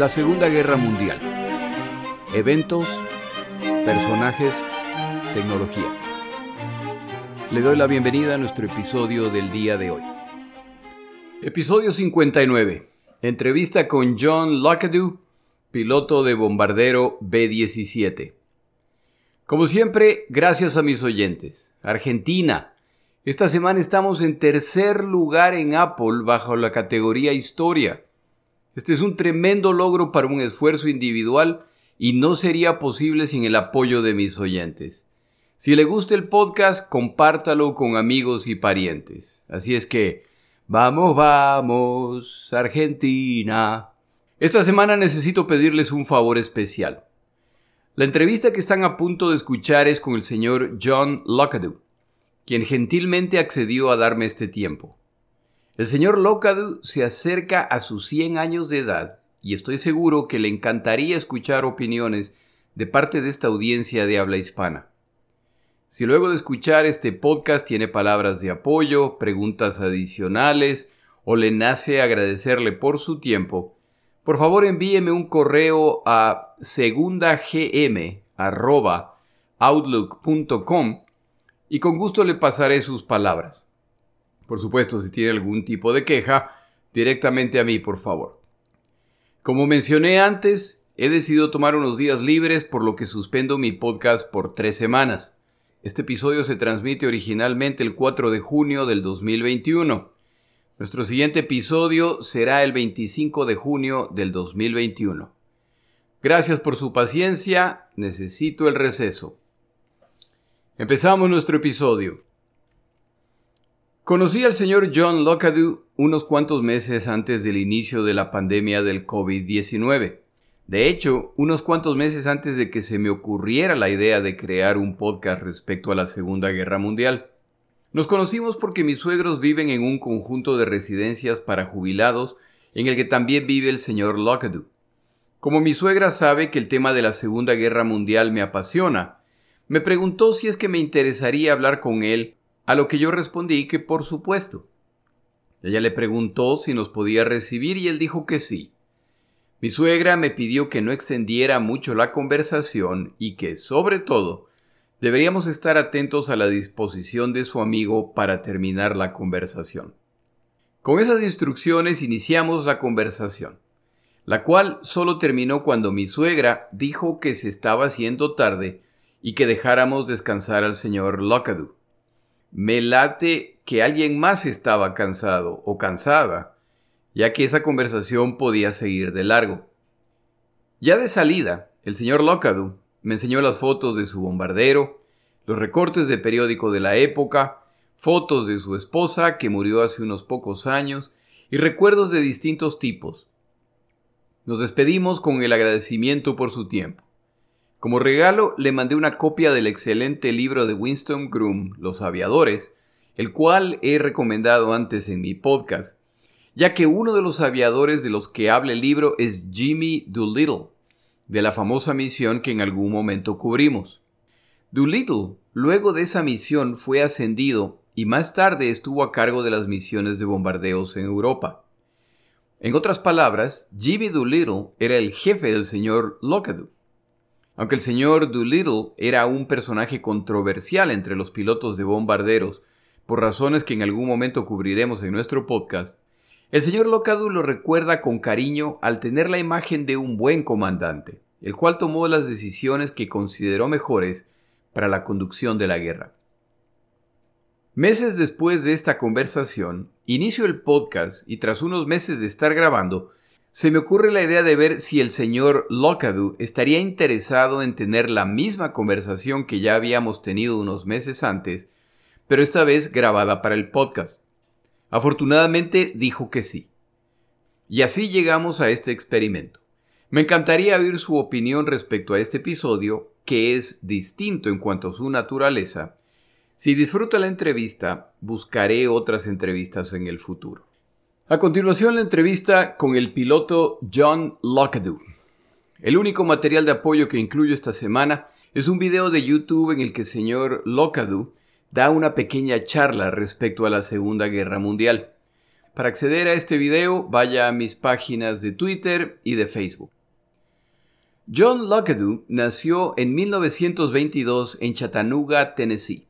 La Segunda Guerra Mundial. Eventos, personajes, tecnología. Le doy la bienvenida a nuestro episodio del día de hoy. Episodio 59. Entrevista con John Lockadoo, piloto de bombardero B-17. Como siempre, gracias a mis oyentes. Argentina. Esta semana estamos en tercer lugar en Apple bajo la categoría Historia. Este es un tremendo logro para un esfuerzo individual y no sería posible sin el apoyo de mis oyentes. Si le gusta el podcast, compártalo con amigos y parientes. Así es que, vamos, vamos, Argentina. Esta semana necesito pedirles un favor especial. La entrevista que están a punto de escuchar es con el señor John Lockadoo, quien gentilmente accedió a darme este tiempo. El señor Locadu se acerca a sus 100 años de edad y estoy seguro que le encantaría escuchar opiniones de parte de esta audiencia de habla hispana. Si luego de escuchar este podcast tiene palabras de apoyo, preguntas adicionales o le nace agradecerle por su tiempo, por favor envíeme un correo a segundagm.outlook.com y con gusto le pasaré sus palabras. Por supuesto, si tiene algún tipo de queja, directamente a mí, por favor. Como mencioné antes, he decidido tomar unos días libres por lo que suspendo mi podcast por tres semanas. Este episodio se transmite originalmente el 4 de junio del 2021. Nuestro siguiente episodio será el 25 de junio del 2021. Gracias por su paciencia, necesito el receso. Empezamos nuestro episodio. Conocí al señor John Lockadoo unos cuantos meses antes del inicio de la pandemia del COVID-19. De hecho, unos cuantos meses antes de que se me ocurriera la idea de crear un podcast respecto a la Segunda Guerra Mundial. Nos conocimos porque mis suegros viven en un conjunto de residencias para jubilados en el que también vive el señor Lockadoo. Como mi suegra sabe que el tema de la Segunda Guerra Mundial me apasiona, me preguntó si es que me interesaría hablar con él a lo que yo respondí que por supuesto. Ella le preguntó si nos podía recibir y él dijo que sí. Mi suegra me pidió que no extendiera mucho la conversación y que, sobre todo, deberíamos estar atentos a la disposición de su amigo para terminar la conversación. Con esas instrucciones iniciamos la conversación, la cual solo terminó cuando mi suegra dijo que se estaba haciendo tarde y que dejáramos descansar al señor Lockadoo. Me late que alguien más estaba cansado o cansada, ya que esa conversación podía seguir de largo. Ya de salida, el señor Lockadoo me enseñó las fotos de su bombardero, los recortes de periódico de la época, fotos de su esposa que murió hace unos pocos años y recuerdos de distintos tipos. Nos despedimos con el agradecimiento por su tiempo. Como regalo le mandé una copia del excelente libro de Winston Groom, Los aviadores, el cual he recomendado antes en mi podcast, ya que uno de los aviadores de los que habla el libro es Jimmy Doolittle, de la famosa misión que en algún momento cubrimos. Doolittle, luego de esa misión, fue ascendido y más tarde estuvo a cargo de las misiones de bombardeos en Europa. En otras palabras, Jimmy Doolittle era el jefe del señor Lockadoo. Aunque el señor Doolittle era un personaje controversial entre los pilotos de bombarderos, por razones que en algún momento cubriremos en nuestro podcast, el señor Locadu lo recuerda con cariño al tener la imagen de un buen comandante, el cual tomó las decisiones que consideró mejores para la conducción de la guerra. Meses después de esta conversación, inicio el podcast y tras unos meses de estar grabando, se me ocurre la idea de ver si el señor Lockadoo estaría interesado en tener la misma conversación que ya habíamos tenido unos meses antes, pero esta vez grabada para el podcast. Afortunadamente dijo que sí. Y así llegamos a este experimento. Me encantaría oír su opinión respecto a este episodio, que es distinto en cuanto a su naturaleza. Si disfruta la entrevista, buscaré otras entrevistas en el futuro. A continuación la entrevista con el piloto John Lockadoo. El único material de apoyo que incluyo esta semana es un video de YouTube en el que el señor Lockadoo da una pequeña charla respecto a la Segunda Guerra Mundial. Para acceder a este video, vaya a mis páginas de Twitter y de Facebook. John Lockadoo nació en 1922 en Chattanooga, Tennessee.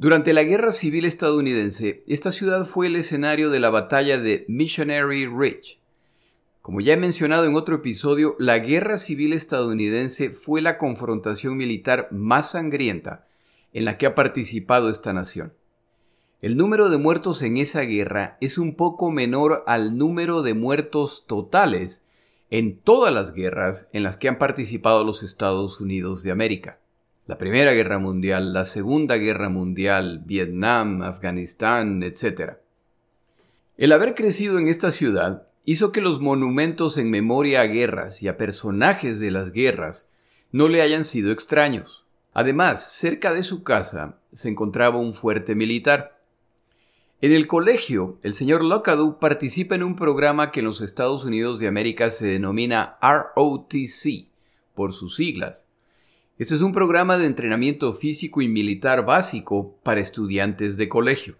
Durante la Guerra Civil estadounidense, esta ciudad fue el escenario de la batalla de Missionary Ridge. Como ya he mencionado en otro episodio, la Guerra Civil estadounidense fue la confrontación militar más sangrienta en la que ha participado esta nación. El número de muertos en esa guerra es un poco menor al número de muertos totales en todas las guerras en las que han participado los Estados Unidos de América. La Primera Guerra Mundial, la Segunda Guerra Mundial, Vietnam, Afganistán, etc. El haber crecido en esta ciudad hizo que los monumentos en memoria a guerras y a personajes de las guerras no le hayan sido extraños. Además, cerca de su casa se encontraba un fuerte militar. En el colegio, el señor Locadou participa en un programa que en los Estados Unidos de América se denomina ROTC, por sus siglas. Este es un programa de entrenamiento físico y militar básico para estudiantes de colegio.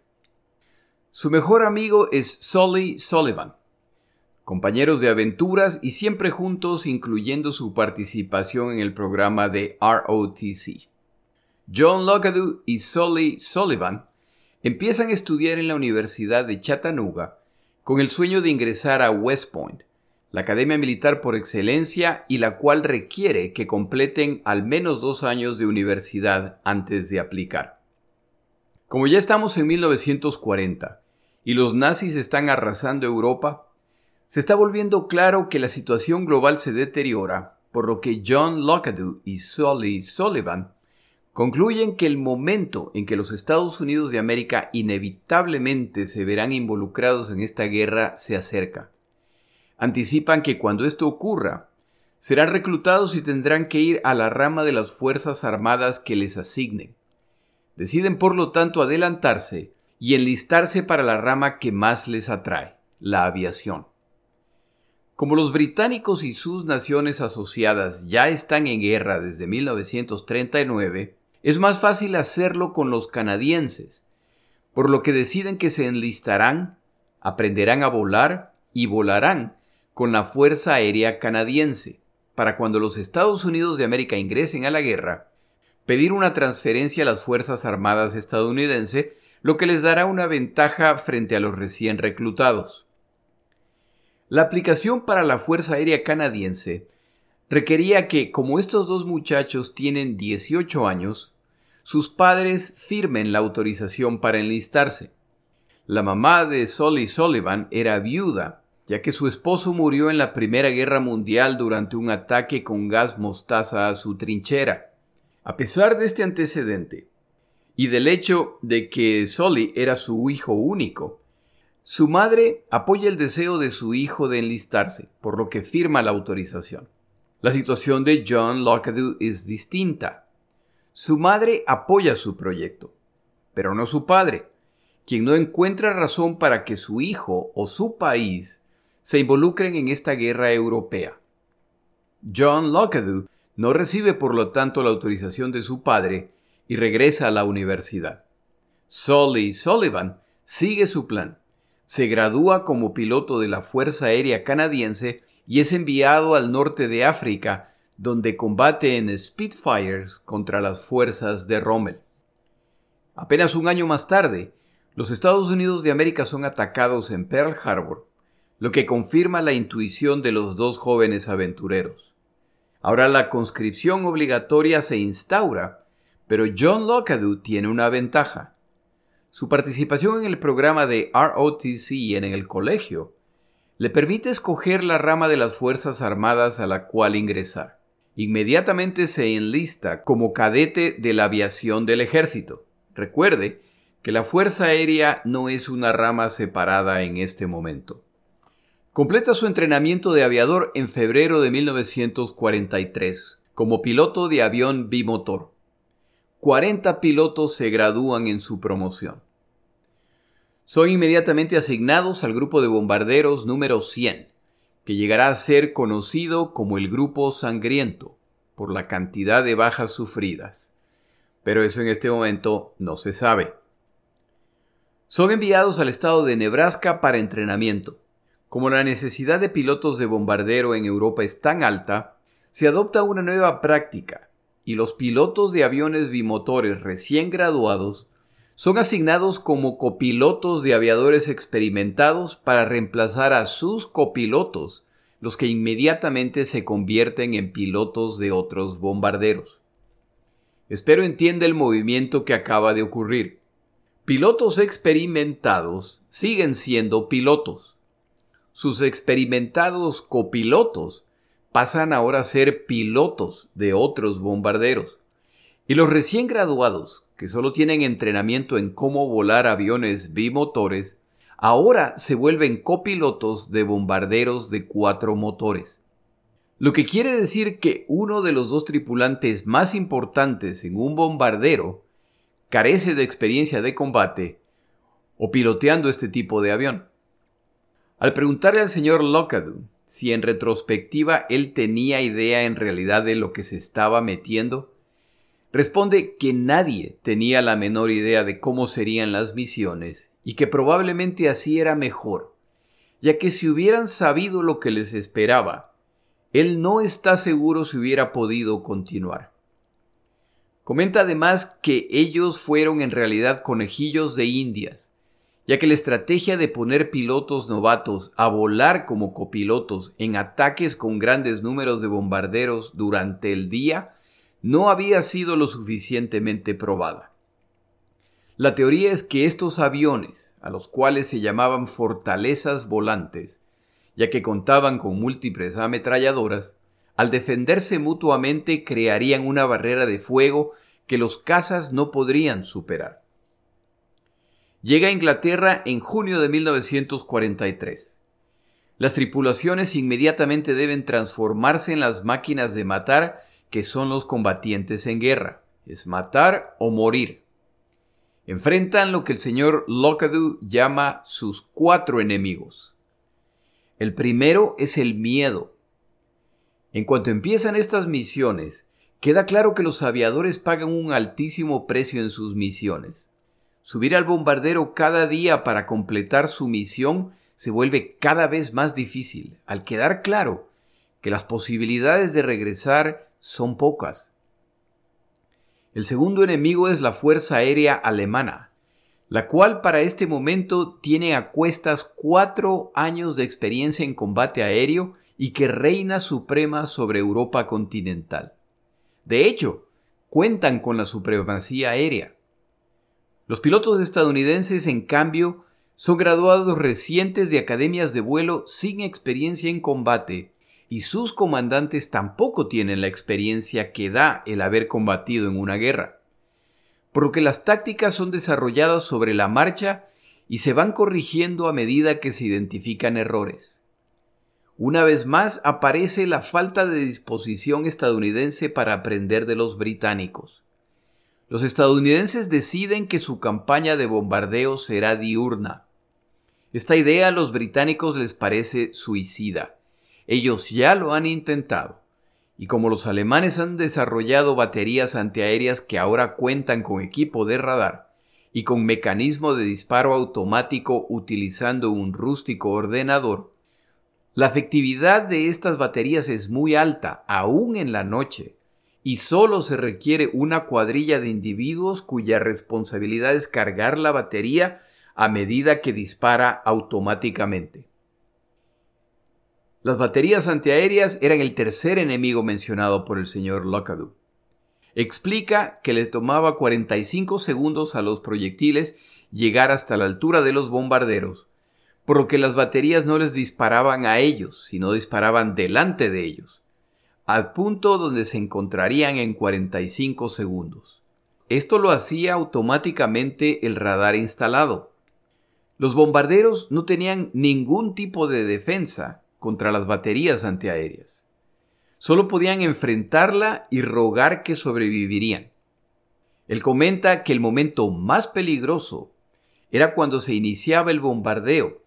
Su mejor amigo es Sully Sullivan, compañeros de aventuras y siempre juntos incluyendo su participación en el programa de ROTC. John Locadoo y Sully Sullivan empiezan a estudiar en la Universidad de Chattanooga con el sueño de ingresar a West Point, la academia militar por excelencia y la cual requiere que completen al menos dos años de universidad antes de aplicar. Como ya estamos en 1940 y los nazis están arrasando Europa, se está volviendo claro que la situación global se deteriora, por lo que John Locadoo y Sully Sullivan concluyen que el momento en que los Estados Unidos de América inevitablemente se verán involucrados en esta guerra se acerca. Anticipan que cuando esto ocurra, serán reclutados y tendrán que ir a la rama de las Fuerzas Armadas que les asignen. Deciden por lo tanto adelantarse y enlistarse para la rama que más les atrae, la aviación. Como los británicos y sus naciones asociadas ya están en guerra desde 1939, es más fácil hacerlo con los canadienses, por lo que deciden que se enlistarán, aprenderán a volar y volarán con la Fuerza Aérea Canadiense, para cuando los Estados Unidos de América ingresen a la guerra, pedir una transferencia a las Fuerzas Armadas estadounidenses, lo que les dará una ventaja frente a los recién reclutados. La aplicación para la Fuerza Aérea Canadiense requería que, como estos dos muchachos tienen 18 años, sus padres firmen la autorización para enlistarse. La mamá de Solly Sullivan era viuda, ya que su esposo murió en la Primera Guerra Mundial durante un ataque con gas mostaza a su trinchera. A pesar de este antecedente, y del hecho de que Solly era su hijo único, su madre apoya el deseo de su hijo de enlistarse, por lo que firma la autorización. La situación de John Lockadoo es distinta. Su madre apoya su proyecto, pero no su padre, quien no encuentra razón para que su hijo o su país se involucren en esta guerra europea. John Lockadoo no recibe por lo tanto la autorización de su padre y regresa a la universidad. Sully Sullivan sigue su plan. Se gradúa como piloto de la Fuerza Aérea Canadiense y es enviado al norte de África, donde combate en Spitfires contra las fuerzas de Rommel. Apenas un año más tarde, los Estados Unidos de América son atacados en Pearl Harbor, lo que confirma la intuición de los dos jóvenes aventureros. Ahora la conscripción obligatoria se instaura, pero John Lockadoo tiene una ventaja. Su participación en el programa de ROTC en el colegio le permite escoger la rama de las Fuerzas Armadas a la cual ingresar. Inmediatamente se enlista como cadete de la aviación del ejército. Recuerde que la Fuerza Aérea no es una rama separada en este momento. Completa su entrenamiento de aviador en febrero de 1943 como piloto de avión bimotor. 40 pilotos se gradúan en su promoción son inmediatamente asignados al grupo de bombarderos número 100, que llegará a ser conocido como el Grupo Sangriento, por la cantidad de bajas sufridas. Pero eso en este momento no se sabe. Son enviados al estado de Nebraska para entrenamiento. Como la necesidad de pilotos de bombardero en Europa es tan alta, se adopta una nueva práctica y los pilotos de aviones bimotores recién graduados son asignados como copilotos de aviadores experimentados para reemplazar a sus copilotos, los que inmediatamente se convierten en pilotos de otros bombarderos. Espero entienda el movimiento que acaba de ocurrir. Pilotos experimentados siguen siendo pilotos. Sus experimentados copilotos pasan ahora a ser pilotos de otros bombarderos. Y los recién graduados, que solo tienen entrenamiento en cómo volar aviones bimotores, ahora se vuelven copilotos de bombarderos de cuatro motores. Lo que quiere decir que uno de los dos tripulantes más importantes en un bombardero carece de experiencia de combate o piloteando este tipo de avión. Al preguntarle al señor Lockadoo si en retrospectiva él tenía idea en realidad de lo que se estaba metiendo? Responde que nadie tenía la menor idea de cómo serían las misiones y que probablemente así era mejor, ya que si hubieran sabido lo que les esperaba, él no está seguro si hubiera podido continuar. Comenta además que ellos fueron en realidad conejillos de indias, ya que la estrategia de poner pilotos novatos a volar como copilotos en ataques con grandes números de bombarderos durante el día no había sido lo suficientemente probada. La teoría es que estos aviones, a los cuales se llamaban fortalezas volantes, ya que contaban con múltiples ametralladoras, al defenderse mutuamente crearían una barrera de fuego que los cazas no podrían superar. Llega a Inglaterra en junio de 1943. Las tripulaciones inmediatamente deben transformarse en las máquinas de matar que son los combatientes en guerra. Es matar o morir. Enfrentan lo que el señor Lockadoo llama sus cuatro enemigos. El primero es el miedo. En cuanto empiezan estas misiones, queda claro que los aviadores pagan un altísimo precio en sus misiones. Subir al bombardero cada día para completar su misión se vuelve cada vez más difícil, al quedar claro que las posibilidades de regresar son pocas. El segundo enemigo es la Fuerza Aérea Alemana, la cual para este momento tiene a cuestas cuatro años de experiencia en combate aéreo y que reina suprema sobre Europa continental. De hecho, cuentan con la supremacía aérea. Los pilotos estadounidenses, en cambio, son graduados recientes de academias de vuelo sin experiencia en combate, y sus comandantes tampoco tienen la experiencia que da el haber combatido en una guerra. Por lo que las tácticas son desarrolladas sobre la marcha y se van corrigiendo a medida que se identifican errores. Una vez más aparece la falta de disposición estadounidense para aprender de los británicos. Los estadounidenses deciden que su campaña de bombardeo será diurna. Esta idea a los británicos les parece suicida. Ellos ya lo han intentado. Y como los alemanes han desarrollado baterías antiaéreas que ahora cuentan con equipo de radar y con mecanismo de disparo automático utilizando un rústico ordenador, la efectividad de estas baterías es muy alta, aún en la noche, y solo se requiere una cuadrilla de individuos cuya responsabilidad es cargar la batería a medida que dispara automáticamente. Las baterías antiaéreas eran el tercer enemigo mencionado por el señor Lockadoo. Explica que les tomaba 45 segundos a los proyectiles llegar hasta la altura de los bombarderos, por lo que las baterías no les disparaban a ellos, sino disparaban delante de ellos al punto donde se encontrarían en 45 segundos. Esto lo hacía automáticamente el radar instalado. Los bombarderos no tenían ningún tipo de defensa contra las baterías antiaéreas. Solo podían enfrentarla y rogar que sobrevivirían. Él comenta que el momento más peligroso era cuando se iniciaba el bombardeo,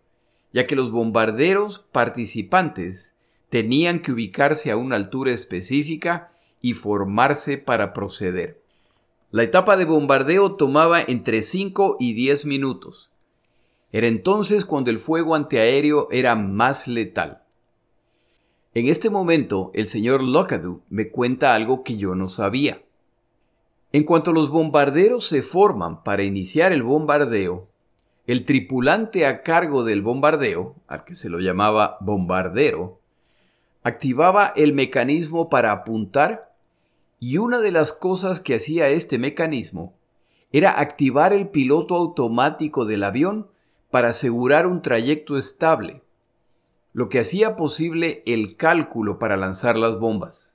ya que los bombarderos participantes tenían que ubicarse a una altura específica y formarse para proceder. La etapa de bombardeo tomaba entre 5 y 10 minutos, Era entonces cuando el fuego antiaéreo era más letal. En este momento, el señor Lockadu me cuenta algo que yo no sabía. En cuanto los bombarderos se forman para iniciar el bombardeo, el tripulante a cargo del bombardeo, al que se lo llamaba bombardero, activaba el mecanismo para apuntar y una de las cosas que hacía este mecanismo era activar el piloto automático del avión para asegurar un trayecto estable, lo que hacía posible el cálculo para lanzar las bombas.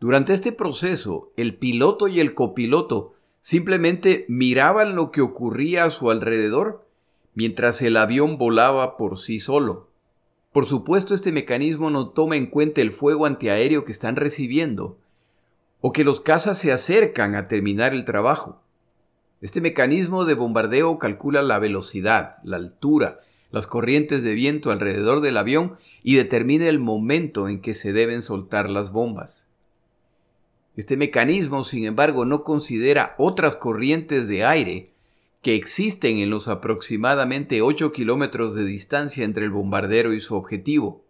Durante este proceso, el piloto y el copiloto simplemente miraban lo que ocurría a su alrededor mientras el avión volaba por sí solo. Por supuesto, este mecanismo no toma en cuenta el fuego antiaéreo que están recibiendo o que los cazas se acercan a terminar el trabajo. Este mecanismo de bombardeo calcula la velocidad, la altura, las corrientes de viento alrededor del avión y determina el momento en que se deben soltar las bombas. Este mecanismo, sin embargo, no considera otras corrientes de aire que existen en los aproximadamente 8 kilómetros de distancia entre el bombardero y su objetivo.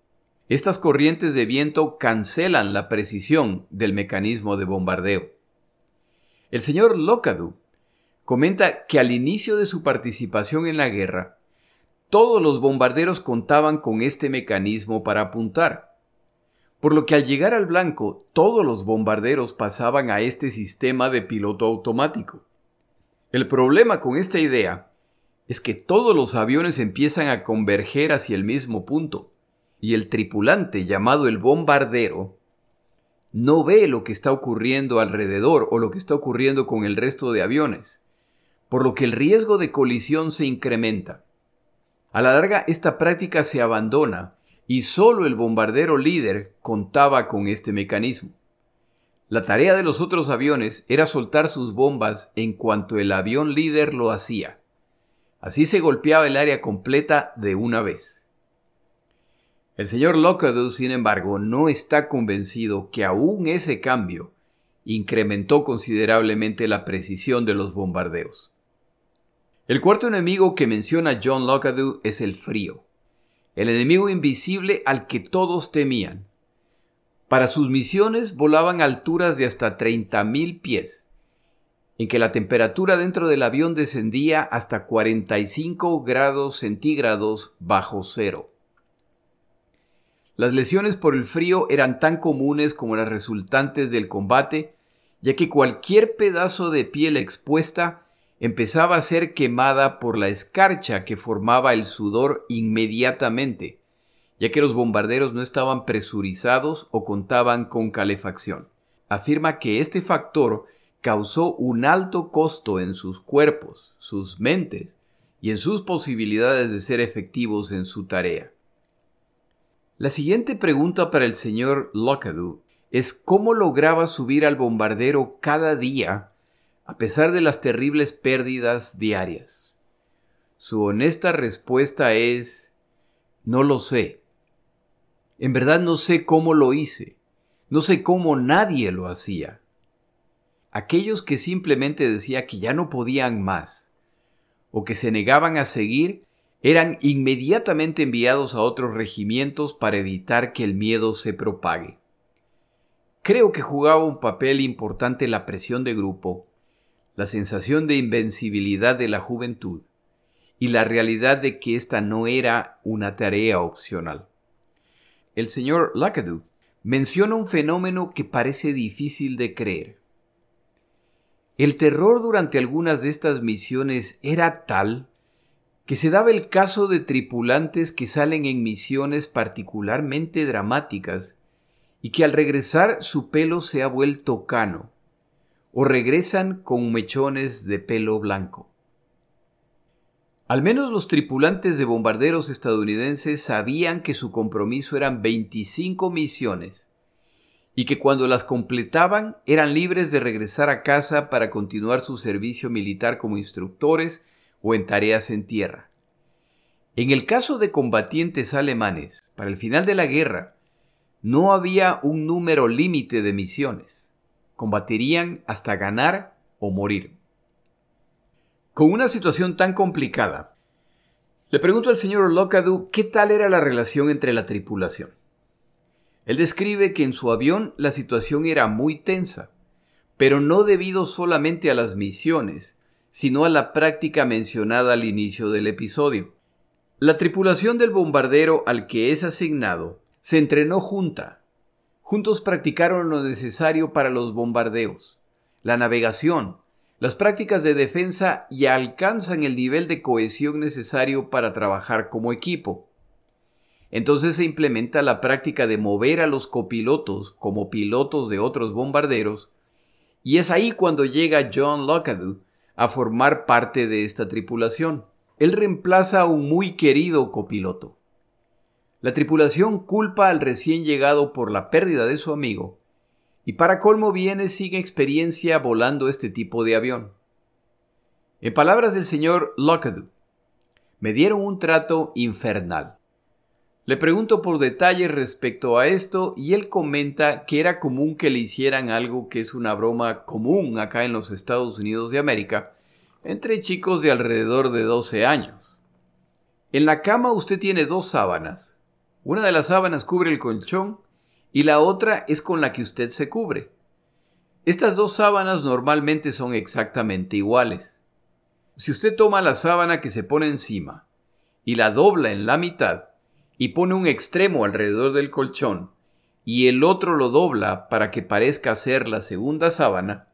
Estas corrientes de viento cancelan la precisión del mecanismo de bombardeo. El señor Locadu comenta que al inicio de su participación en la guerra, todos los bombarderos contaban con este mecanismo para apuntar, por lo que al llegar al blanco todos los bombarderos pasaban a este sistema de piloto automático. El problema con esta idea es que todos los aviones empiezan a converger hacia el mismo punto, y el tripulante llamado el bombardero no ve lo que está ocurriendo alrededor o lo que está ocurriendo con el resto de aviones por lo que el riesgo de colisión se incrementa. A la larga, esta práctica se abandona y solo el bombardero líder contaba con este mecanismo. La tarea de los otros aviones era soltar sus bombas en cuanto el avión líder lo hacía. Así se golpeaba el área completa de una vez. El señor Lockwood, sin embargo, no está convencido que aún ese cambio incrementó considerablemente la precisión de los bombardeos. El cuarto enemigo que menciona John Lockadu es el frío, el enemigo invisible al que todos temían. Para sus misiones volaban a alturas de hasta 30.000 pies, en que la temperatura dentro del avión descendía hasta 45 grados centígrados bajo cero. Las lesiones por el frío eran tan comunes como las resultantes del combate, ya que cualquier pedazo de piel expuesta empezaba a ser quemada por la escarcha que formaba el sudor inmediatamente, ya que los bombarderos no estaban presurizados o contaban con calefacción. Afirma que este factor causó un alto costo en sus cuerpos, sus mentes y en sus posibilidades de ser efectivos en su tarea. La siguiente pregunta para el señor Lockadu es cómo lograba subir al bombardero cada día a pesar de las terribles pérdidas diarias? Su honesta respuesta es, no lo sé. En verdad no sé cómo lo hice. No sé cómo nadie lo hacía. Aquellos que simplemente decía que ya no podían más, o que se negaban a seguir, eran inmediatamente enviados a otros regimientos para evitar que el miedo se propague. Creo que jugaba un papel importante la presión de grupo, la sensación de invencibilidad de la juventud y la realidad de que esta no era una tarea opcional. El señor Lackadu menciona un fenómeno que parece difícil de creer. El terror durante algunas de estas misiones era tal que se daba el caso de tripulantes que salen en misiones particularmente dramáticas y que al regresar su pelo se ha vuelto cano, o regresan con mechones de pelo blanco. Al menos los tripulantes de bombarderos estadounidenses sabían que su compromiso eran 25 misiones y que cuando las completaban eran libres de regresar a casa para continuar su servicio militar como instructores o en tareas en tierra. En el caso de combatientes alemanes, para el final de la guerra, no había un número límite de misiones combatirían hasta ganar o morir. Con una situación tan complicada, Le pregunto al señor Locadu qué tal era la relación entre la tripulación. Él describe que en su avión la situación era muy tensa, pero no debido solamente a las misiones, sino a la práctica mencionada al inicio del episodio. La tripulación del bombardero al que es asignado se entrenó junta. Juntos practicaron lo necesario para los bombardeos, la navegación, las prácticas de defensa y alcanzan el nivel de cohesión necesario para trabajar como equipo. Entonces se implementa la práctica de mover a los copilotos como pilotos de otros bombarderos, y es ahí cuando llega John Lockadoo a formar parte de esta tripulación. Él reemplaza a un muy querido copiloto. La tripulación culpa al recién llegado por la pérdida de su amigo y para colmo viene sin experiencia volando este tipo de avión. En palabras del señor Lockadoo, me dieron un trato infernal. Le pregunto por detalles respecto a esto y él comenta que era común que le hicieran algo que es una broma común acá en los Estados Unidos de América entre chicos de alrededor de 12 años. En la cama usted tiene dos sábanas. Una de las sábanas cubre el colchón y la otra es con la que usted se cubre. Estas dos sábanas normalmente son exactamente iguales. Si usted toma la sábana que se pone encima y la dobla en la mitad y pone un extremo alrededor del colchón y el otro lo dobla para que parezca ser la segunda sábana,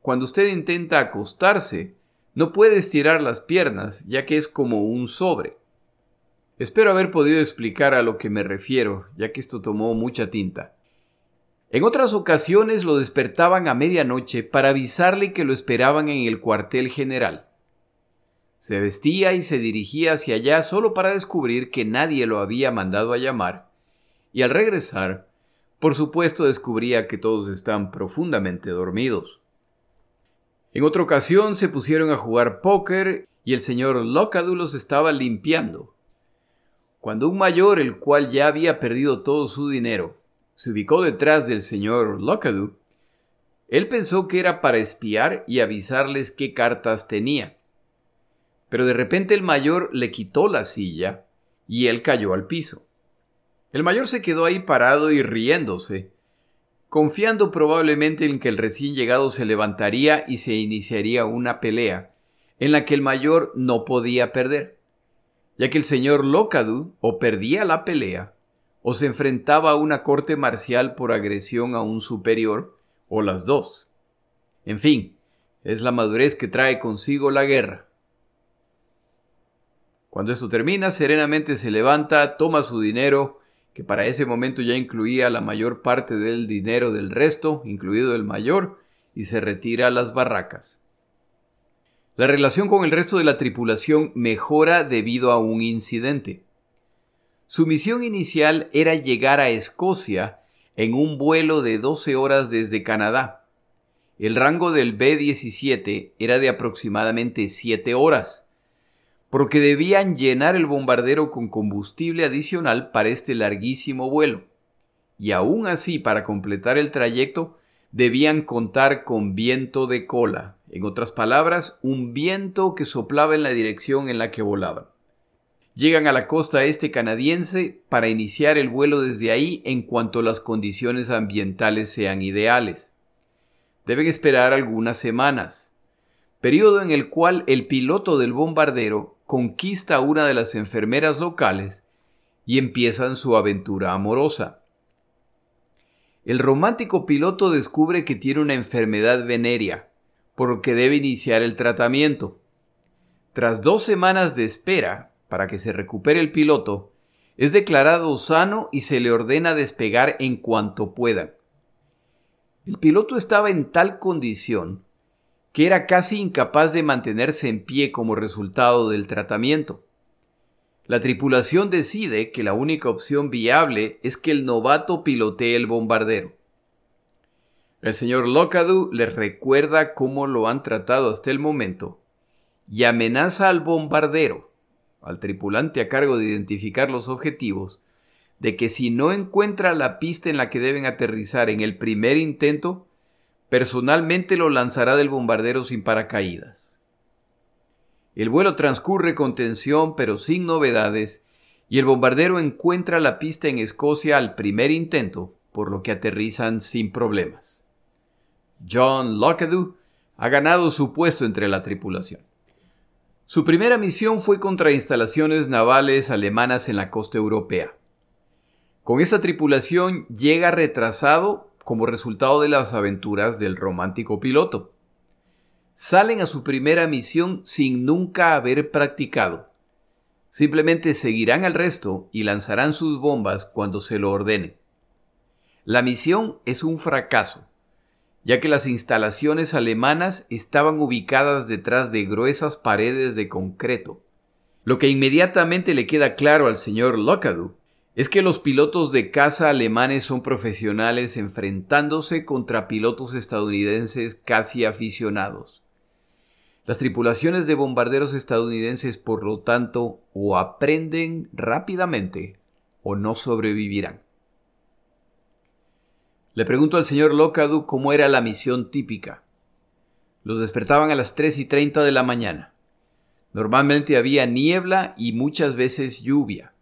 cuando usted intenta acostarse, no puede estirar las piernas ya que es como un sobre. Espero haber podido explicar a lo que me refiero, ya que esto tomó mucha tinta. En otras ocasiones lo despertaban a medianoche para avisarle que lo esperaban en el cuartel general. Se vestía y se dirigía hacia allá solo para descubrir que nadie lo había mandado a llamar, y al regresar, por supuesto descubría que todos están profundamente dormidos. En otra ocasión se pusieron a jugar póker y el señor Locadu los estaba limpiando. Cuando un mayor, el cual ya había perdido todo su dinero, se ubicó detrás del señor Lockadoo, él pensó que era para espiar y avisarles qué cartas tenía. Pero de repente el mayor le quitó la silla y él cayó al piso. El mayor se quedó ahí parado y riéndose, confiando probablemente en que el recién llegado se levantaría y se iniciaría una pelea, en la que el mayor no podía perder ya que el señor Locadu o perdía la pelea, o se enfrentaba a una corte marcial por agresión a un superior, o las dos. En fin, es la madurez que trae consigo la guerra. Cuando esto termina, serenamente se levanta, toma su dinero, que para ese momento ya incluía la mayor parte del dinero del resto, incluido el mayor, y se retira a las barracas. La relación con el resto de la tripulación mejora debido a un incidente. Su misión inicial era llegar a Escocia en un vuelo de 12 horas desde Canadá. El rango del B-17 era de aproximadamente 7 horas, porque debían llenar el bombardero con combustible adicional para este larguísimo vuelo. Y aún así, para completar el trayecto, debían contar con viento de cola, en otras palabras, un viento que soplaba en la dirección en la que volaban. Llegan a la costa este canadiense para iniciar el vuelo desde ahí en cuanto las condiciones ambientales sean ideales. Deben esperar algunas semanas, periodo en el cual el piloto del bombardero conquista a una de las enfermeras locales y empiezan su aventura amorosa. El romántico piloto descubre que tiene una enfermedad venérea, por lo que debe iniciar el tratamiento. Tras dos semanas de espera para que se recupere el piloto, es declarado sano y se le ordena despegar en cuanto pueda. El piloto estaba en tal condición que era casi incapaz de mantenerse en pie como resultado del tratamiento. La tripulación decide que la única opción viable es que el novato pilotee el bombardero. El señor Locadu les recuerda cómo lo han tratado hasta el momento y amenaza al bombardero, al tripulante a cargo de identificar los objetivos, de que si no encuentra la pista en la que deben aterrizar en el primer intento, personalmente lo lanzará del bombardero sin paracaídas. El vuelo transcurre con tensión pero sin novedades y el bombardero encuentra la pista en Escocia al primer intento, por lo que aterrizan sin problemas. John Lockadoo ha ganado su puesto entre la tripulación. Su primera misión fue contra instalaciones navales alemanas en la costa europea. Con esta tripulación llega retrasado como resultado de las aventuras del romántico piloto. Salen a su primera misión sin nunca haber practicado. Simplemente seguirán al resto y lanzarán sus bombas cuando se lo ordene. La misión es un fracaso ya que las instalaciones alemanas estaban ubicadas detrás de gruesas paredes de concreto. Lo que inmediatamente le queda claro al señor Lockadoo es que los pilotos de caza alemanes son profesionales enfrentándose contra pilotos estadounidenses casi aficionados. Las tripulaciones de bombarderos estadounidenses, por lo tanto, o aprenden rápidamente o no sobrevivirán. Le pregunto al señor Locadu cómo era la misión típica. Los despertaban a las 3 y 30 de la mañana. Normalmente había niebla y muchas veces lluvia.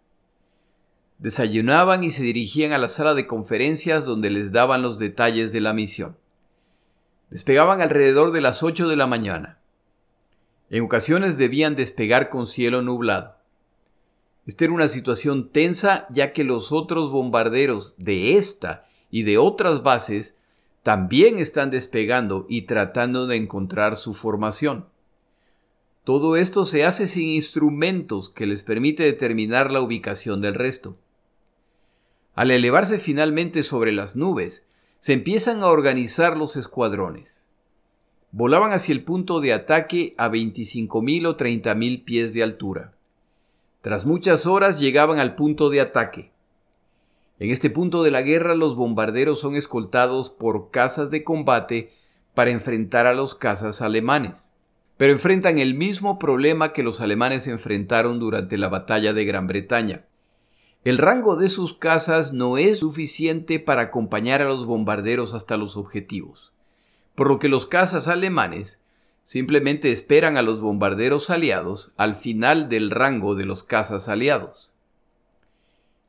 Desayunaban y se dirigían a la sala de conferencias donde les daban los detalles de la misión. Despegaban alrededor de las 8 de la mañana. En ocasiones debían despegar con cielo nublado. Esta era una situación tensa ya que los otros bombarderos de esta y de otras bases también están despegando y tratando de encontrar su formación. Todo esto se hace sin instrumentos que les permite determinar la ubicación del resto. Al elevarse finalmente sobre las nubes, se empiezan a organizar los escuadrones. Volaban hacia el punto de ataque a 25.000 o 30.000 pies de altura. Tras muchas horas llegaban al punto de ataque. En este punto de la guerra los bombarderos son escoltados por cazas de combate para enfrentar a los cazas alemanes. Pero enfrentan el mismo problema que los alemanes enfrentaron durante la batalla de Gran Bretaña. El rango de sus cazas no es suficiente para acompañar a los bombarderos hasta los objetivos, por lo que los cazas alemanes simplemente esperan a los bombarderos aliados al final del rango de los cazas aliados.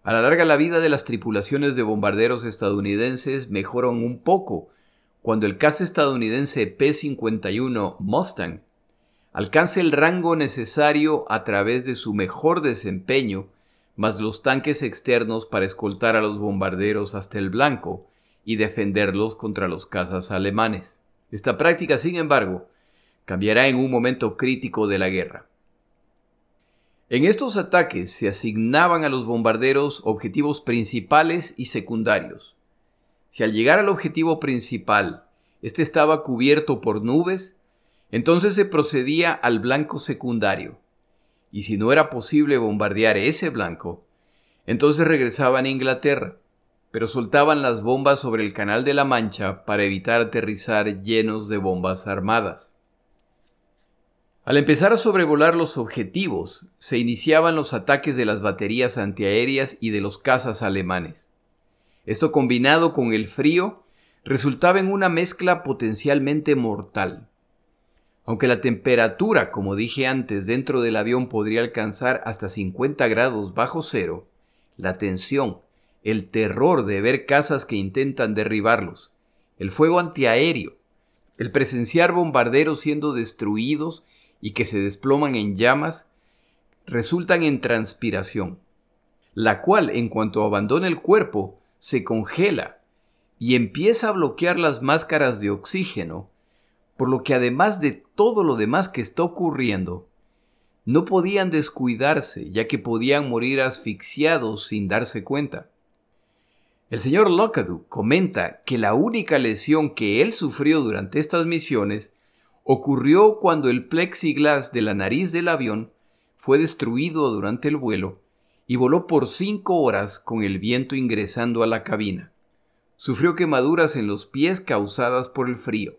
A la larga la vida de las tripulaciones de bombarderos estadounidenses mejoran un poco cuando el caza estadounidense P-51 Mustang alcanza el rango necesario a través de su mejor desempeño, más los tanques externos para escoltar a los bombarderos hasta el blanco y defenderlos contra los cazas alemanes. Esta práctica, sin embargo, cambiará en un momento crítico de la guerra. En estos ataques se asignaban a los bombarderos objetivos principales y secundarios. Si al llegar al objetivo principal este estaba cubierto por nubes, entonces se procedía al blanco secundario. Y si no era posible bombardear ese blanco, entonces regresaban a Inglaterra, pero soltaban las bombas sobre el Canal de la Mancha para evitar aterrizar llenos de bombas armadas. Al empezar a sobrevolar los objetivos, se iniciaban los ataques de las baterías antiaéreas y de los cazas alemanes. Esto combinado con el frío resultaba en una mezcla potencialmente mortal. Aunque la temperatura, como dije antes, dentro del avión podría alcanzar hasta 50 grados bajo cero, la tensión, el terror de ver cazas que intentan derribarlos, el fuego antiaéreo, el presenciar bombarderos siendo destruidos y que se desploman en llamas, resultan en transpiración, la cual en cuanto abandona el cuerpo se congela y empieza a bloquear las máscaras de oxígeno, por lo que además de todo lo demás que está ocurriendo, no podían descuidarse ya que podían morir asfixiados sin darse cuenta. El señor Lockadoo comenta que la única lesión que él sufrió durante estas misiones ocurrió cuando el plexiglas de la nariz del avión fue destruido durante el vuelo y voló por cinco horas con el viento ingresando a la cabina. Sufrió quemaduras en los pies causadas por el frío.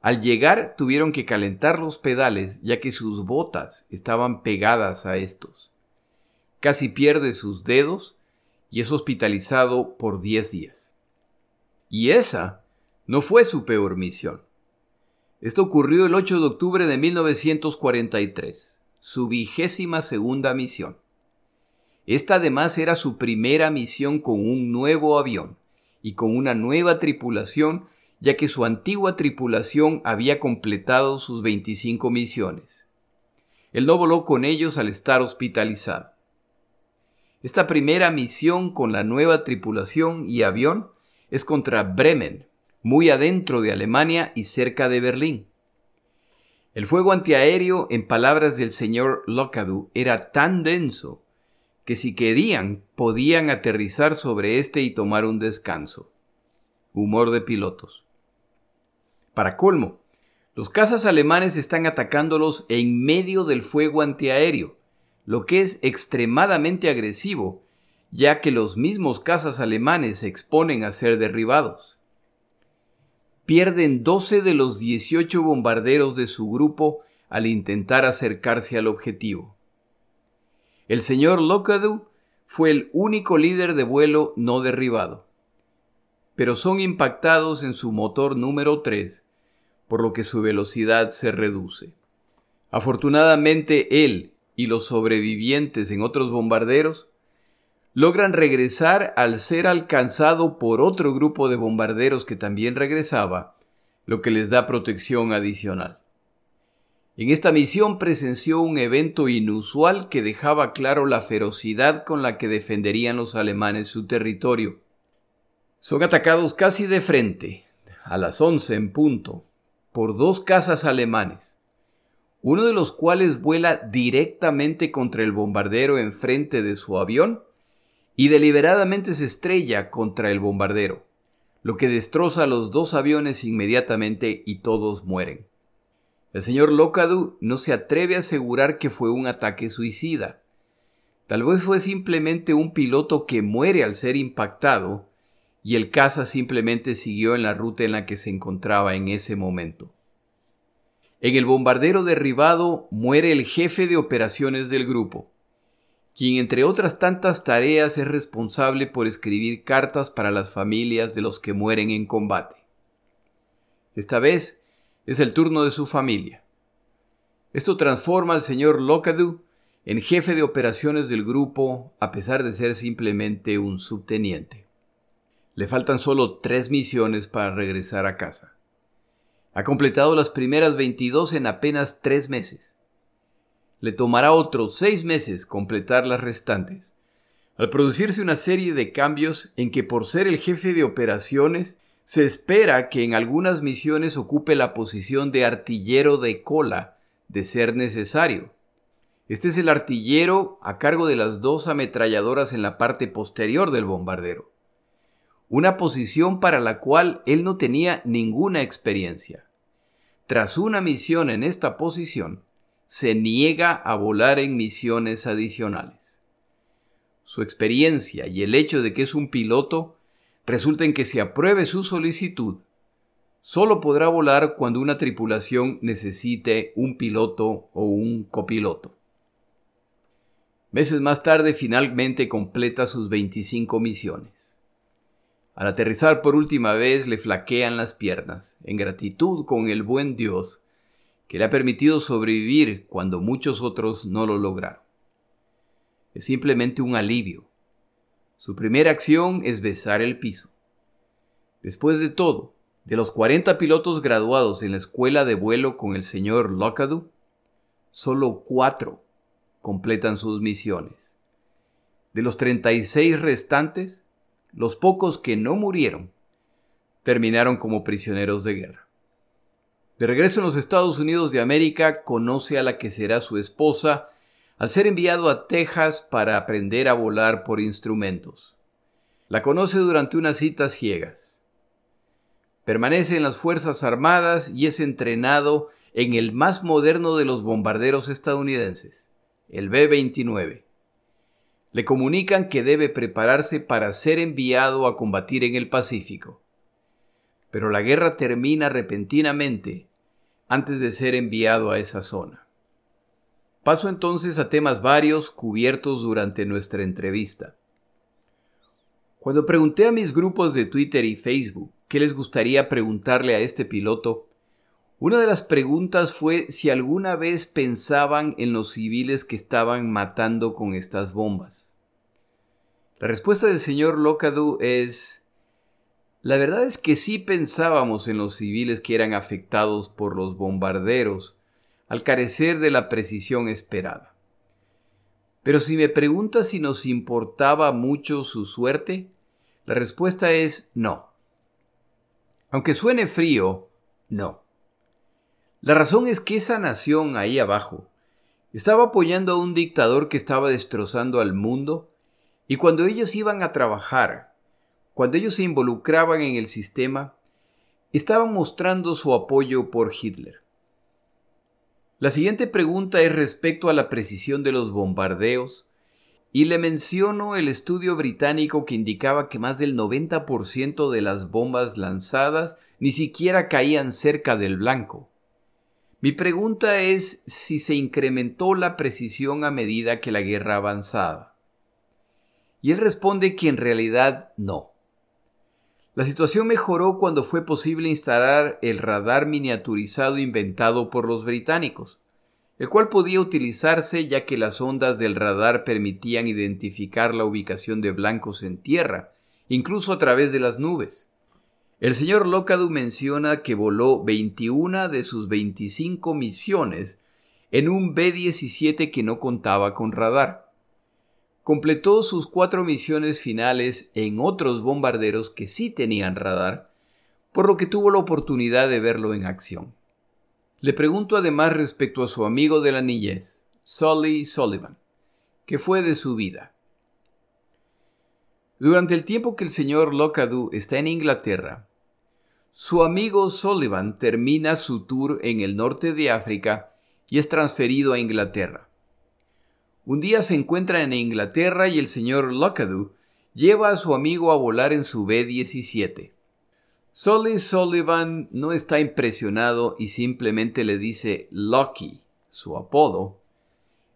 Al llegar tuvieron que calentar los pedales ya que sus botas estaban pegadas a estos. Casi pierde sus dedos y es hospitalizado por diez días. Y esa no fue su peor misión. Esto ocurrió el 8 de octubre de 1943, su vigésima segunda misión. Esta además era su primera misión con un nuevo avión y con una nueva tripulación, ya que su antigua tripulación había completado sus 25 misiones. Él no voló con ellos al estar hospitalizado. Esta primera misión con la nueva tripulación y avión es contra Bremen, muy adentro de Alemania y cerca de Berlín. El fuego antiaéreo, en palabras del señor Locadu, era tan denso que si querían podían aterrizar sobre este y tomar un descanso. Humor de pilotos. Para colmo, los cazas alemanes están atacándolos en medio del fuego antiaéreo, lo que es extremadamente agresivo, ya que los mismos cazas alemanes se exponen a ser derribados. Pierden 12 de los 18 bombarderos de su grupo al intentar acercarse al objetivo. El señor Locadu fue el único líder de vuelo no derribado, pero son impactados en su motor número 3, por lo que su velocidad se reduce. Afortunadamente él y los sobrevivientes en otros bombarderos logran regresar al ser alcanzado por otro grupo de bombarderos que también regresaba, lo que les da protección adicional. En esta misión presenció un evento inusual que dejaba claro la ferocidad con la que defenderían los alemanes su territorio. Son atacados casi de frente, a las once en punto, por dos cazas alemanes, uno de los cuales vuela directamente contra el bombardero enfrente de su avión y deliberadamente se estrella contra el bombardero, lo que destroza los dos aviones inmediatamente y todos mueren. El señor Locadu no se atreve a asegurar que fue un ataque suicida. Tal vez fue simplemente un piloto que muere al ser impactado y el caza simplemente siguió en la ruta en la que se encontraba en ese momento. En el bombardero derribado muere el jefe de operaciones del grupo, quien entre otras tantas tareas es responsable por escribir cartas para las familias de los que mueren en combate. Esta vez es el turno de su familia. Esto transforma al señor Locadu en jefe de operaciones del grupo a pesar de ser simplemente un subteniente. Le faltan solo tres misiones para regresar a casa. Ha completado las primeras 22 en apenas tres meses le tomará otros seis meses completar las restantes, al producirse una serie de cambios en que por ser el jefe de operaciones se espera que en algunas misiones ocupe la posición de artillero de cola, de ser necesario. Este es el artillero a cargo de las dos ametralladoras en la parte posterior del bombardero, una posición para la cual él no tenía ninguna experiencia. Tras una misión en esta posición, se niega a volar en misiones adicionales. Su experiencia y el hecho de que es un piloto resulta en que si apruebe su solicitud, solo podrá volar cuando una tripulación necesite un piloto o un copiloto. Meses más tarde finalmente completa sus 25 misiones. Al aterrizar por última vez le flaquean las piernas, en gratitud con el buen Dios que le ha permitido sobrevivir cuando muchos otros no lo lograron. Es simplemente un alivio. Su primera acción es besar el piso. Después de todo, de los 40 pilotos graduados en la escuela de vuelo con el señor Locadu, solo cuatro completan sus misiones. De los 36 restantes, los pocos que no murieron terminaron como prisioneros de guerra. De regreso en los Estados Unidos de América, conoce a la que será su esposa al ser enviado a Texas para aprender a volar por instrumentos. La conoce durante unas citas ciegas. Permanece en las Fuerzas Armadas y es entrenado en el más moderno de los bombarderos estadounidenses, el B-29. Le comunican que debe prepararse para ser enviado a combatir en el Pacífico pero la guerra termina repentinamente antes de ser enviado a esa zona. Paso entonces a temas varios cubiertos durante nuestra entrevista. Cuando pregunté a mis grupos de Twitter y Facebook qué les gustaría preguntarle a este piloto, Una de las preguntas fue si alguna vez pensaban en los civiles que estaban matando con estas bombas. La respuesta del señor Locadu es, la verdad es que sí pensábamos en los civiles que eran afectados por los bombarderos, al carecer de la precisión esperada. Pero si me preguntas si nos importaba mucho su suerte, la respuesta es no. Aunque suene frío, no. La razón es que esa nación ahí abajo estaba apoyando a un dictador que estaba destrozando al mundo y cuando ellos iban a trabajar, cuando ellos se involucraban en el sistema, estaban mostrando su apoyo por Hitler. La siguiente pregunta es respecto a la precisión de los bombardeos, y le menciono el estudio británico que indicaba que más del 90% de las bombas lanzadas ni siquiera caían cerca del blanco. Mi pregunta es si se incrementó la precisión a medida que la guerra avanzaba. Y él responde que en realidad no. La situación mejoró cuando fue posible instalar el radar miniaturizado inventado por los británicos, el cual podía utilizarse ya que las ondas del radar permitían identificar la ubicación de blancos en tierra, incluso a través de las nubes. El señor Locadu menciona que voló 21 de sus 25 misiones en un B-17 que no contaba con radar completó sus cuatro misiones finales en otros bombarderos que sí tenían radar, por lo que tuvo la oportunidad de verlo en acción. Le pregunto además respecto a su amigo de la niñez, Sully Sullivan, que fue de su vida. Durante el tiempo que el señor Locadu está en Inglaterra, su amigo Sullivan termina su tour en el norte de África y es transferido a Inglaterra. Un día se encuentra en Inglaterra y el señor Lockadu lleva a su amigo a volar en su B-17. Sully Sullivan no está impresionado y simplemente le dice Lucky, su apodo.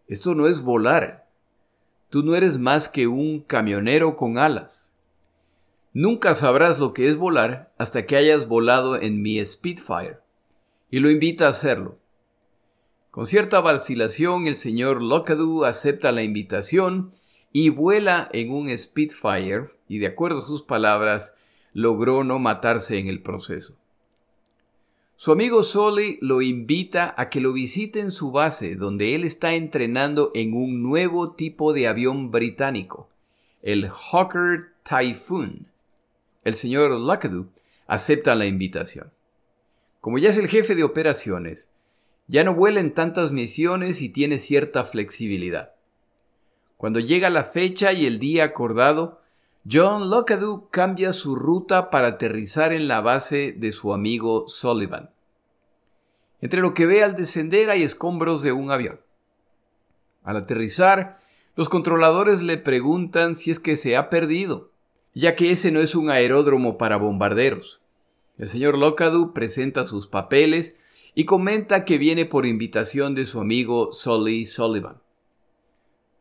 Esto no es volar. Tú no eres más que un camionero con alas. Nunca sabrás lo que es volar hasta que hayas volado en mi Spitfire. Y lo invita a hacerlo. Con cierta vacilación, el señor Lockadu acepta la invitación y vuela en un Spitfire y, de acuerdo a sus palabras, logró no matarse en el proceso. Su amigo Sully lo invita a que lo visite en su base, donde él está entrenando en un nuevo tipo de avión británico, el Hawker Typhoon. El señor Lockadu acepta la invitación. Como ya es el jefe de operaciones, ya no vuela en tantas misiones y tiene cierta flexibilidad. Cuando llega la fecha y el día acordado, John Lockadu cambia su ruta para aterrizar en la base de su amigo Sullivan. Entre lo que ve al descender hay escombros de un avión. Al aterrizar, los controladores le preguntan si es que se ha perdido, ya que ese no es un aeródromo para bombarderos. El señor Lockadu presenta sus papeles y comenta que viene por invitación de su amigo Sully Sullivan.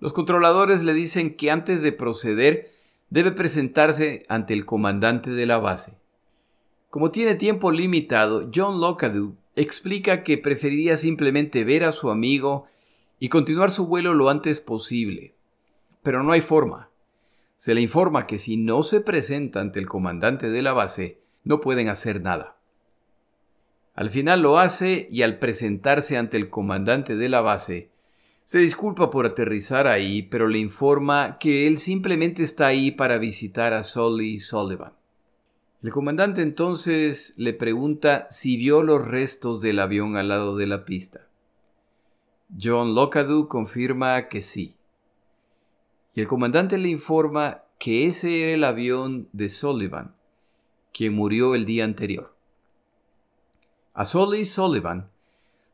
Los controladores le dicen que antes de proceder debe presentarse ante el comandante de la base. Como tiene tiempo limitado, John Lockadu explica que preferiría simplemente ver a su amigo y continuar su vuelo lo antes posible. Pero no hay forma. Se le informa que si no se presenta ante el comandante de la base, no pueden hacer nada. Al final lo hace y al presentarse ante el comandante de la base, se disculpa por aterrizar ahí, pero le informa que él simplemente está ahí para visitar a Sully Sullivan. El comandante entonces le pregunta si vio los restos del avión al lado de la pista. John Lockadu confirma que sí. Y el comandante le informa que ese era el avión de Sullivan, quien murió el día anterior. A Sully Sullivan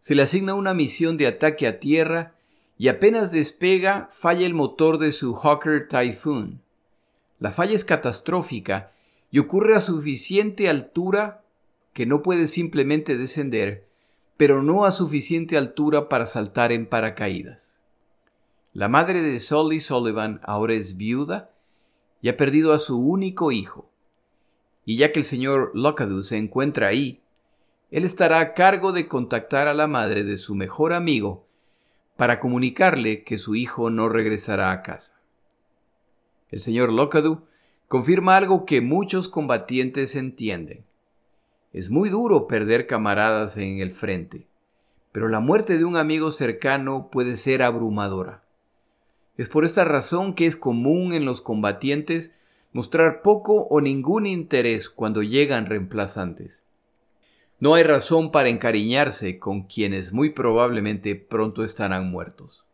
se le asigna una misión de ataque a tierra y apenas despega falla el motor de su Hawker Typhoon. La falla es catastrófica y ocurre a suficiente altura que no puede simplemente descender, pero no a suficiente altura para saltar en paracaídas. La madre de Sully Sullivan ahora es viuda y ha perdido a su único hijo. Y ya que el señor Lockadu se encuentra ahí, él estará a cargo de contactar a la madre de su mejor amigo para comunicarle que su hijo no regresará a casa. El señor Locadu confirma algo que muchos combatientes entienden. Es muy duro perder camaradas en el frente, pero la muerte de un amigo cercano puede ser abrumadora. Es por esta razón que es común en los combatientes mostrar poco o ningún interés cuando llegan reemplazantes. No hay razón para encariñarse con quienes muy probablemente pronto estarán muertos.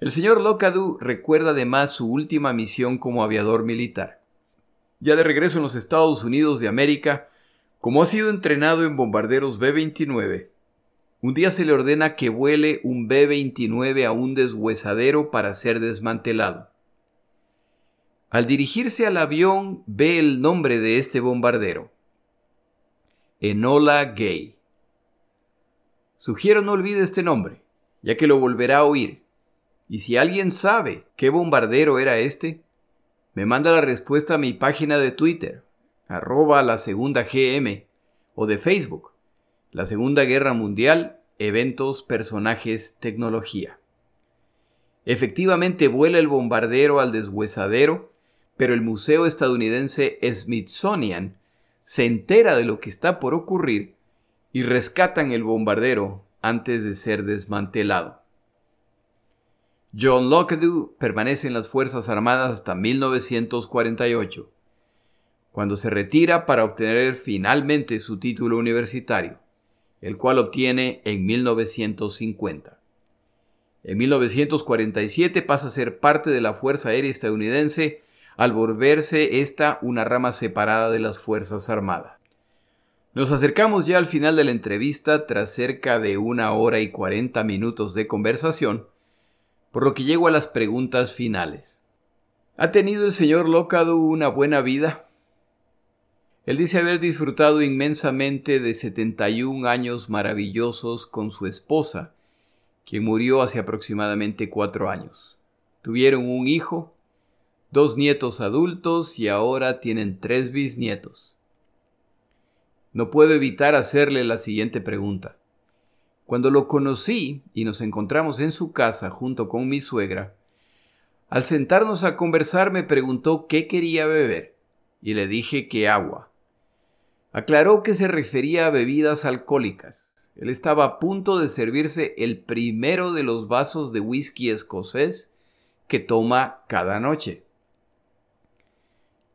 El señor Locadu recuerda además su última misión como aviador militar. Ya de regreso en los Estados Unidos de América, como ha sido entrenado en bombarderos B-29, un día se le ordena que vuele un B-29 a un deshuesadero para ser desmantelado. Al dirigirse al avión ve el nombre de este bombardero. Enola Gay. Sugiero no olvide este nombre, ya que lo volverá a oír. Y si alguien sabe qué bombardero era este, me manda la respuesta a mi página de Twitter, arroba la segunda GM, o de Facebook, la Segunda Guerra Mundial, eventos, personajes, tecnología. Efectivamente vuela el bombardero al deshuesadero, pero el Museo estadounidense Smithsonian se entera de lo que está por ocurrir y rescatan el bombardero antes de ser desmantelado. John Lockwood permanece en las Fuerzas Armadas hasta 1948 cuando se retira para obtener finalmente su título universitario, el cual obtiene en 1950. En 1947 pasa a ser parte de la Fuerza Aérea estadounidense al volverse esta una rama separada de las Fuerzas Armadas. Nos acercamos ya al final de la entrevista tras cerca de una hora y cuarenta minutos de conversación, por lo que llego a las preguntas finales. ¿Ha tenido el señor Locado una buena vida? Él dice haber disfrutado inmensamente de 71 años maravillosos con su esposa, quien murió hace aproximadamente cuatro años. Tuvieron un hijo, dos nietos adultos y ahora tienen tres bisnietos. No puedo evitar hacerle la siguiente pregunta. Cuando lo conocí y nos encontramos en su casa junto con mi suegra, al sentarnos a conversar me preguntó qué quería beber y le dije que agua. Aclaró que se refería a bebidas alcohólicas. Él estaba a punto de servirse el primero de los vasos de whisky escocés que toma cada noche.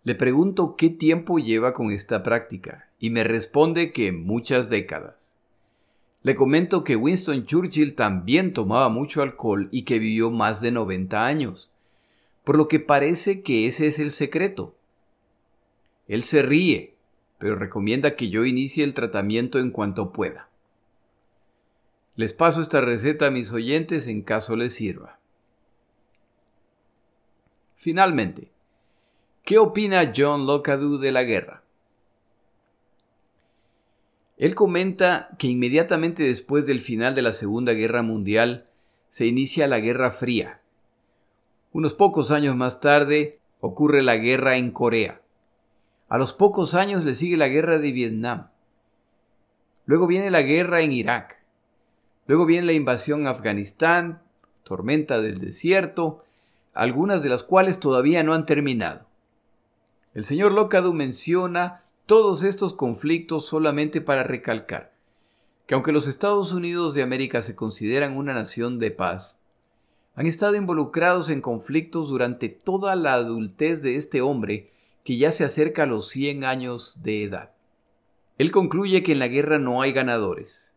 Le pregunto qué tiempo lleva con esta práctica y me responde que muchas décadas. Le comento que Winston Churchill también tomaba mucho alcohol y que vivió más de 90 años, por lo que parece que ese es el secreto. Él se ríe pero recomienda que yo inicie el tratamiento en cuanto pueda. Les paso esta receta a mis oyentes en caso les sirva. Finalmente, ¿qué opina John Locadu de la guerra? Él comenta que inmediatamente después del final de la Segunda Guerra Mundial se inicia la Guerra Fría. Unos pocos años más tarde ocurre la guerra en Corea. A los pocos años le sigue la guerra de Vietnam. Luego viene la guerra en Irak. Luego viene la invasión a Afganistán, tormenta del desierto, algunas de las cuales todavía no han terminado. El señor Locadu menciona todos estos conflictos solamente para recalcar que aunque los Estados Unidos de América se consideran una nación de paz, han estado involucrados en conflictos durante toda la adultez de este hombre que ya se acerca a los 100 años de edad. Él concluye que en la guerra no hay ganadores.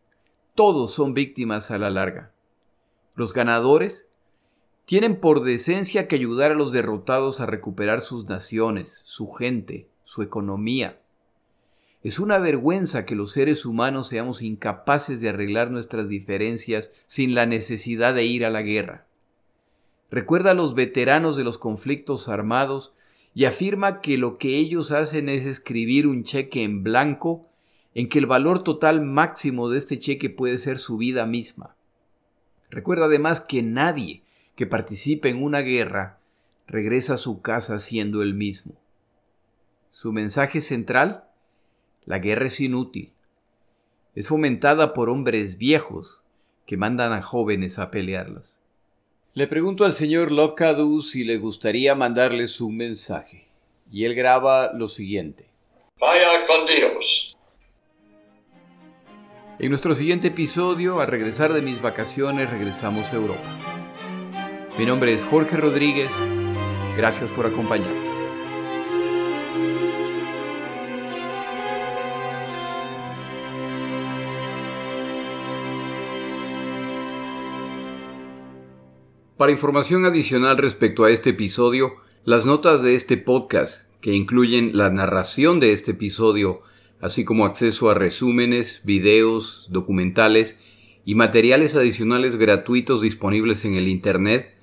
Todos son víctimas a la larga. Los ganadores tienen por decencia que ayudar a los derrotados a recuperar sus naciones, su gente, su economía. Es una vergüenza que los seres humanos seamos incapaces de arreglar nuestras diferencias sin la necesidad de ir a la guerra. Recuerda a los veteranos de los conflictos armados y afirma que lo que ellos hacen es escribir un cheque en blanco en que el valor total máximo de este cheque puede ser su vida misma. Recuerda además que nadie que participe en una guerra regresa a su casa siendo el mismo. Su mensaje central, la guerra es inútil. es fomentada por hombres viejos que mandan a jóvenes a pelearlas. Le pregunto al señor Locadu si le gustaría mandarles un mensaje, y él graba lo siguiente. Vaya con Dios. En nuestro siguiente episodio, al regresar de mis vacaciones, regresamos a Europa. Mi nombre es Jorge Rodríguez. Gracias por acompañarme. Para información adicional respecto a este episodio, las notas de este podcast, que incluyen la narración de este episodio, así como acceso a resúmenes, videos, documentales y materiales adicionales gratuitos disponibles en el Internet,